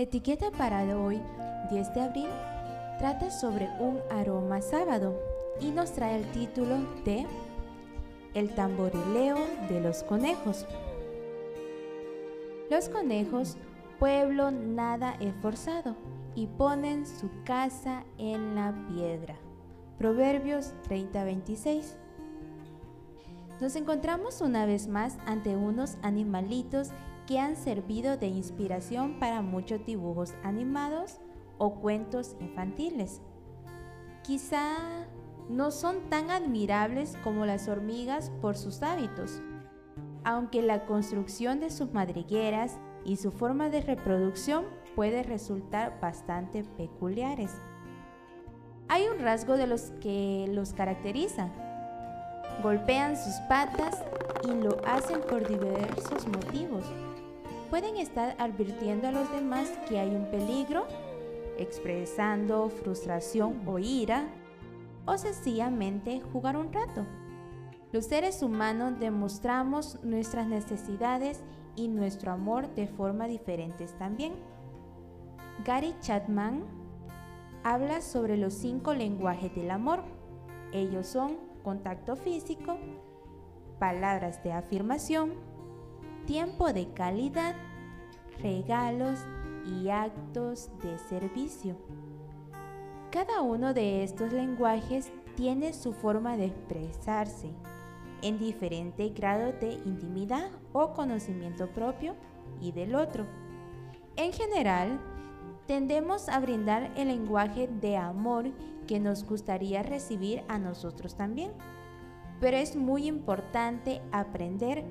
La etiqueta para hoy, 10 de abril, trata sobre un aroma sábado y nos trae el título de El tamborileo de los conejos. Los conejos, pueblo nada esforzado, y ponen su casa en la piedra. Proverbios 30:26. Nos encontramos una vez más ante unos animalitos que han servido de inspiración para muchos dibujos animados o cuentos infantiles. Quizá no son tan admirables como las hormigas por sus hábitos, aunque la construcción de sus madrigueras y su forma de reproducción puede resultar bastante peculiares. Hay un rasgo de los que los caracteriza. Golpean sus patas y lo hacen por diversos motivos. Pueden estar advirtiendo a los demás que hay un peligro, expresando frustración o ira, o sencillamente jugar un rato. Los seres humanos demostramos nuestras necesidades y nuestro amor de forma diferentes también. Gary Chapman habla sobre los cinco lenguajes del amor. Ellos son contacto físico, palabras de afirmación, tiempo de calidad, regalos y actos de servicio. Cada uno de estos lenguajes tiene su forma de expresarse en diferente grado de intimidad o conocimiento propio y del otro. En general, tendemos a brindar el lenguaje de amor que nos gustaría recibir a nosotros también. Pero es muy importante aprender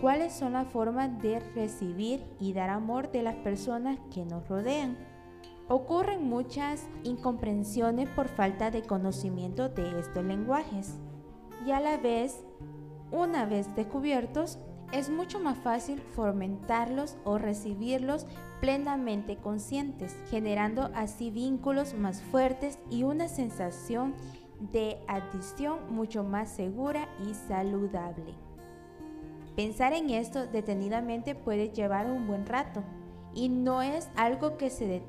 cuáles son las formas de recibir y dar amor de las personas que nos rodean. Ocurren muchas incomprensiones por falta de conocimiento de estos lenguajes y a la vez, una vez descubiertos, es mucho más fácil fomentarlos o recibirlos plenamente conscientes, generando así vínculos más fuertes y una sensación de adición mucho más segura y saludable. Pensar en esto detenidamente puede llevar un buen rato y no es algo que se,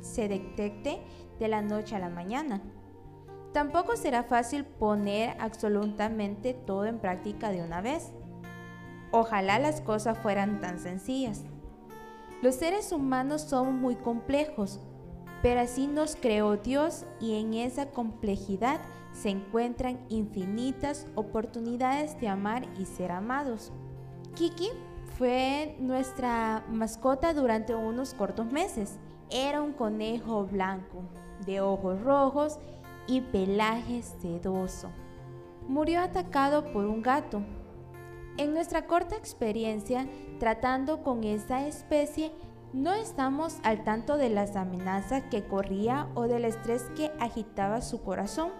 se detecte de la noche a la mañana. Tampoco será fácil poner absolutamente todo en práctica de una vez. Ojalá las cosas fueran tan sencillas. Los seres humanos son muy complejos, pero así nos creó Dios y en esa complejidad se encuentran infinitas oportunidades de amar y ser amados. Kiki fue nuestra mascota durante unos cortos meses. Era un conejo blanco, de ojos rojos y pelaje sedoso. Murió atacado por un gato, en nuestra corta experiencia tratando con esta especie, no estamos al tanto de las amenazas que corría o del estrés que agitaba su corazón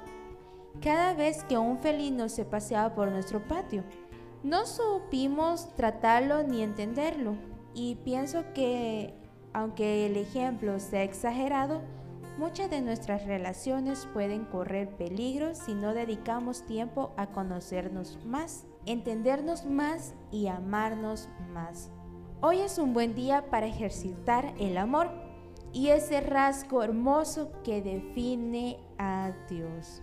cada vez que un felino se paseaba por nuestro patio. No supimos tratarlo ni entenderlo y pienso que, aunque el ejemplo sea exagerado, muchas de nuestras relaciones pueden correr peligro si no dedicamos tiempo a conocernos más entendernos más y amarnos más. Hoy es un buen día para ejercitar el amor y ese rasgo hermoso que define a Dios.